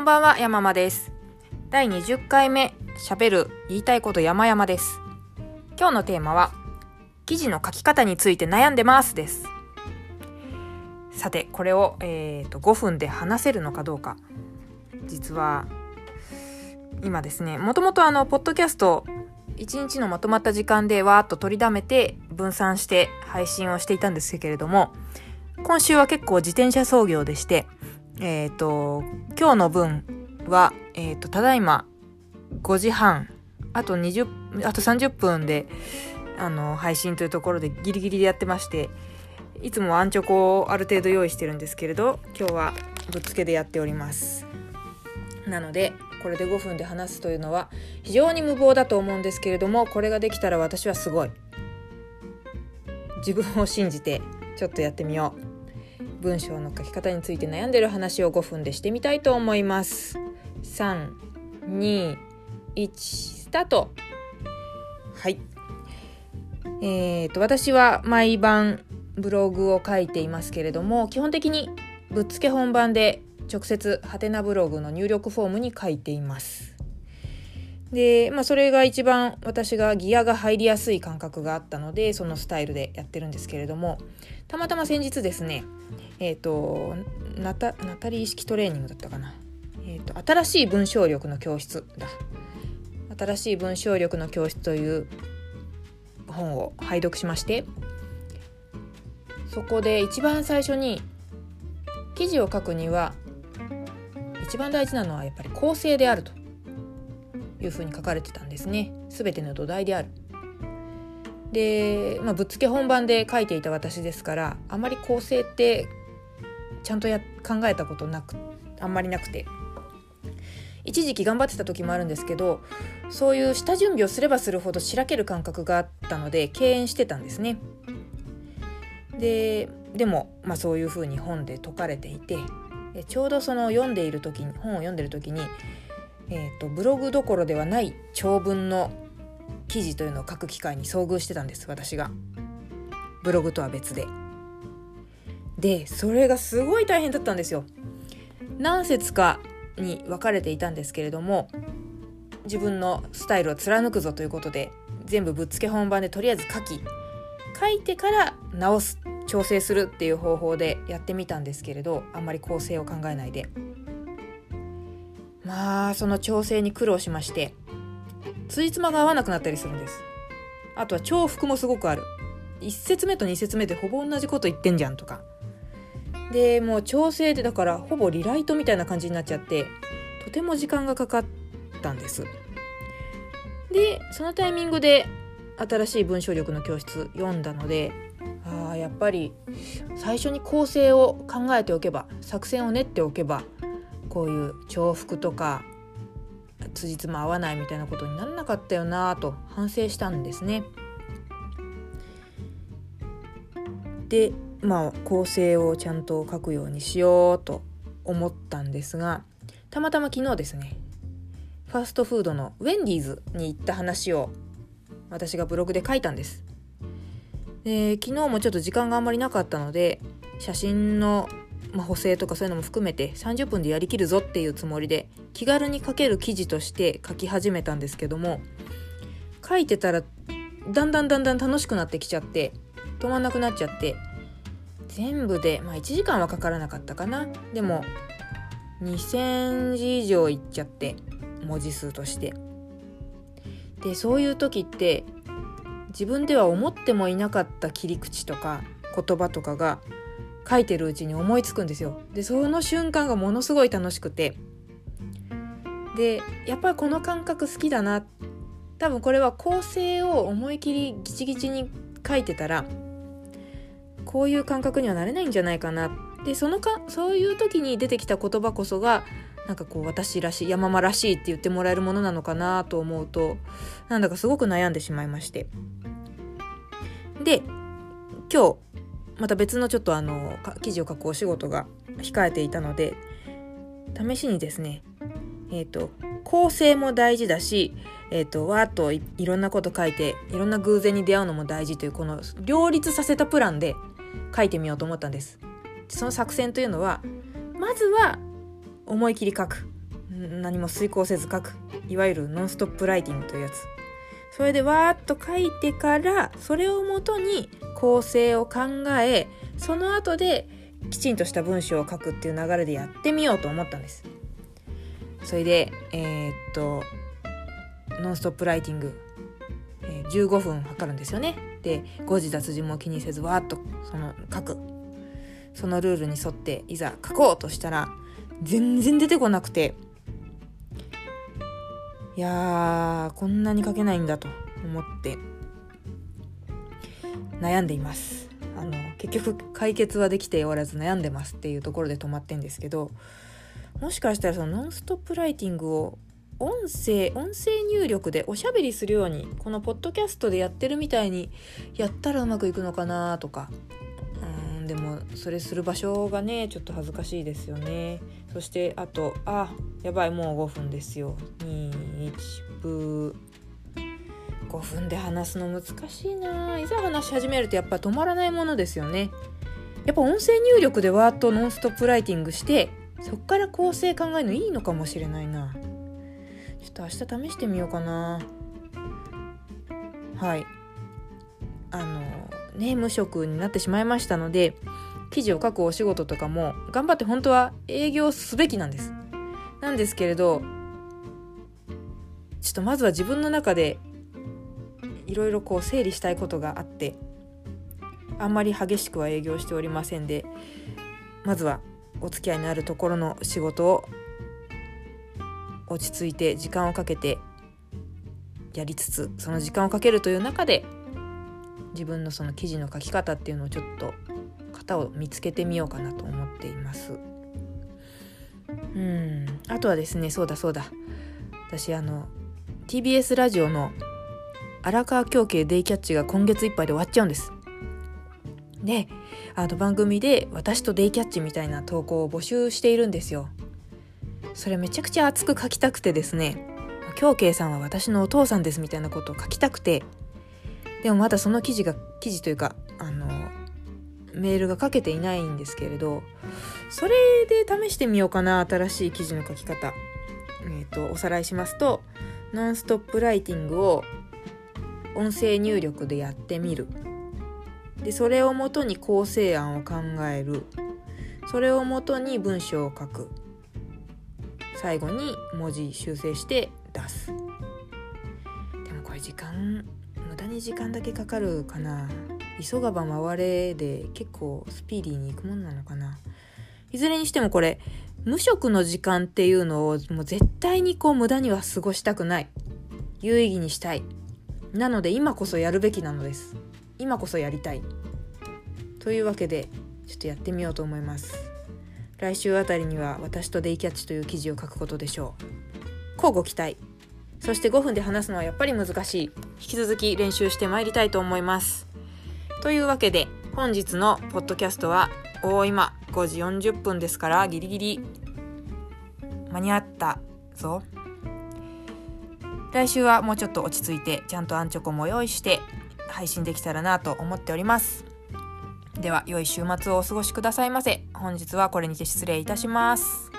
こんばんは、山間です。第20回目、喋る、言いたいこと山々です。今日のテーマは、記事の書き方について悩んでますです。さて、これを、えー、と5分で話せるのかどうか。実は、今ですね、もともとあの、ポッドキャスト、1日のまとまった時間でわーっと取りだめて、分散して配信をしていたんですけれども、今週は結構自転車操業でして、えっ、と、今日の分は、えっ、と、ただいま5時半、あと20、あと30分で、あの、配信というところでギリギリでやってまして、いつもアンチョコをある程度用意してるんですけれど、今日はぶっつけでやっております。なので、これで5分で話すというのは非常に無謀だと思うんですけれども、これができたら私はすごい。自分を信じてちょっとやってみよう。文章の書き方について悩んでる話を5分でしてみたいと思います。3、2、1、スタートはい。えー、と、私は毎晩ブログを書いていますけれども、基本的にぶっつけ本番で直接ハテナブログの入力フォームに書いています。で、まあそれが一番私がギアが入りやすい感覚があったので、そのスタイルでやってるんですけれども、たまたま先日ですね、えっ、とナタ、ナタリー式トレーニングだったかな。えっ、と、新しい文章力の教室だ。新しい文章力の教室という本を拝読しまして、そこで一番最初に記事を書くには一番大事なのはやっぱり構成であるというふうに書かれてたんですね。すべての土台である。で、まあ、ぶっつけ本番で書いていた私ですからあまり構成ってちゃんとや考えたことなくあんまりなくて一時期頑張ってた時もあるんですけどそういう下準備をすればするほどしらける感覚があったので敬遠してたんですね。ででも、まあ、そういうふうに本で説かれていてちょうどその読んでいる時に本を読んでる時に、えーと、ブログどころではない長文の記事というのを書く機会に遭遇してたんです私が。ブログとは別で。でそれがすごい大変だったんですよ。何節かに分かれていたんですけれども自分のスタイルを貫くぞということで全部ぶっつけ本番でとりあえず書き書いてから直す調整するっていう方法でやってみたんですけれどあんまり構成を考えないで。まあその調整に苦労しましてついつまが合わなくなったりするんです。あとは重複もすごくある。1節目と2節目でほぼ同じこと言ってんじゃんとか。でもう調整でだからほぼリライトみたいな感じになっちゃってとても時間がかかったんです。でそのタイミングで新しい文章力の教室読んだのであやっぱり最初に構成を考えておけば作戦を練っておけばこういう重複とか辻褄合わないみたいなことにならなかったよなと反省したんですね。でまあ構成をちゃんと書くようにしようと思ったんですがたまたま昨日ですねファストフードのウェンディーズに行った話を私がブログで書いたんです。で昨日もちょっと時間があんまりなかったので写真の、まあ、補正とかそういうのも含めて30分でやりきるぞっていうつもりで気軽に書ける記事として書き始めたんですけども書いてたらだんだんだんだん楽しくなってきちゃって止まんなくなっちゃって全部で、まあ、1時間はかからなかったかな。でも2,000字以上いっちゃって文字数として。でそういう時って自分では思ってもいなかった切り口とか言葉とかが書いてるうちに思いつくんですよ。でその瞬間がものすごい楽しくて。でやっぱりこの感覚好きだな。多分これは構成を思い切りギチギチに書いてたらこういう感覚にはなれないんじゃないかな。でそのかそういう時に出てきた言葉こそがなんかこう私らしい山間らしいって言ってもらえるものなのかなと思うとなんだかすごく悩んでしまいまして。で今日また別のちょっとあの記事を書くお仕事が控えていたので試しにですねえっ、ー、と構成も大事だしえっ、ー、とわーっといろんなこと書いていろんな偶然に出会うのも大事というこの両立させたプランで書いてみようと思ったんです。その作戦というのはまずは思い切り書く。何も遂行せず書く。いわゆるノンストップライティングというやつ。それでわーっと書いてからそれをもとに構成を考えその後できちんとした文章を書くっていう流れでやってみようと思ったんです。それでえー、っとノンストップライティング、えー、15分測るんですよね。で誤字脱字も気にせずわーっとその書く。そのルールに沿っていざ書こうとしたら全然出てこなくていやーこんなに書けないんだと思って。悩んでいます。あの結局解決はできておらず悩んでますっていうところで止まってんですけどもしかしたらそのノンストップライティングを音声音声入力でおしゃべりするようにこのポッドキャストでやってるみたいにやったらうまくいくのかなとか。うんでもそれする場所がねちょっと恥ずかしいですよね。そしてあとあやばいもう5分ですよ。21分5分で話すの難しいな。いざ話し始めるとやっぱ止まらないものですよね。やっぱ音声入力でワーッとノンストップライティングしてそっから構成考えるのいいのかもしれないな。ちょっと明日試してみようかな。はい。あのね無職になってしまいましたので記事を書くお仕事とかも頑張って本当は営業すべきなんです。なんですけれどちょっとまずは自分の中でいろいろこう整理したいことがあってあんまり激しくは営業しておりませんでまずはお付き合いのあるところの仕事を落ち着いて時間をかけてやりつつその時間をかけるという中で自分のその記事の書き方っていうのをちょっと型を見つけてみようかなと思っています。うん。あとはですねそうだそうだ。私あの TBS ラジオの荒川京慶デイキャッチが今月いっぱいで終わっちゃうんです。であの番組で私とデイキャッチみたいな投稿を募集しているんですよ。それめちゃくちゃ熱く書きたくてですね。京慶さんは私のお父さんですみたいなことを書きたくて。でもまだその記事が記事というかあのメールが書けていないんですけれどそれで試してみようかな新しい記事の書き方。えっ、ー、とおさらいしますとノンストップライティングを音声入力でやってみる。でそれをもとに構成案を考える。それをもとに文章を書く。最後に文字修正して出す。でもこれ時間無駄に時間だけかかるかな。急がば回れで結構スピーディーにいくもんなのかな。いずれにしてもこれ無職の時間っていうのをもう絶対にこう無駄には過ごしたくない。有意義にしたい。なので今こそやるべきなのです。今こそやりたい。というわけでちょっとやってみようと思います。来週あたりには私とデイキャッチという記事を書くことでしょう。交互期待。そして5分で話すのはやっぱり難しい。引き続き練習してまいりたいと思います。というわけで本日のポッドキャストは大今5時40分ですからギリギリ間に合ったぞ。来週はもうちょっと落ち着いてちゃんとアンチョコも用意して配信できたらなと思っております。では良い週末をお過ごしくださいませ。本日はこれにて失礼いたします。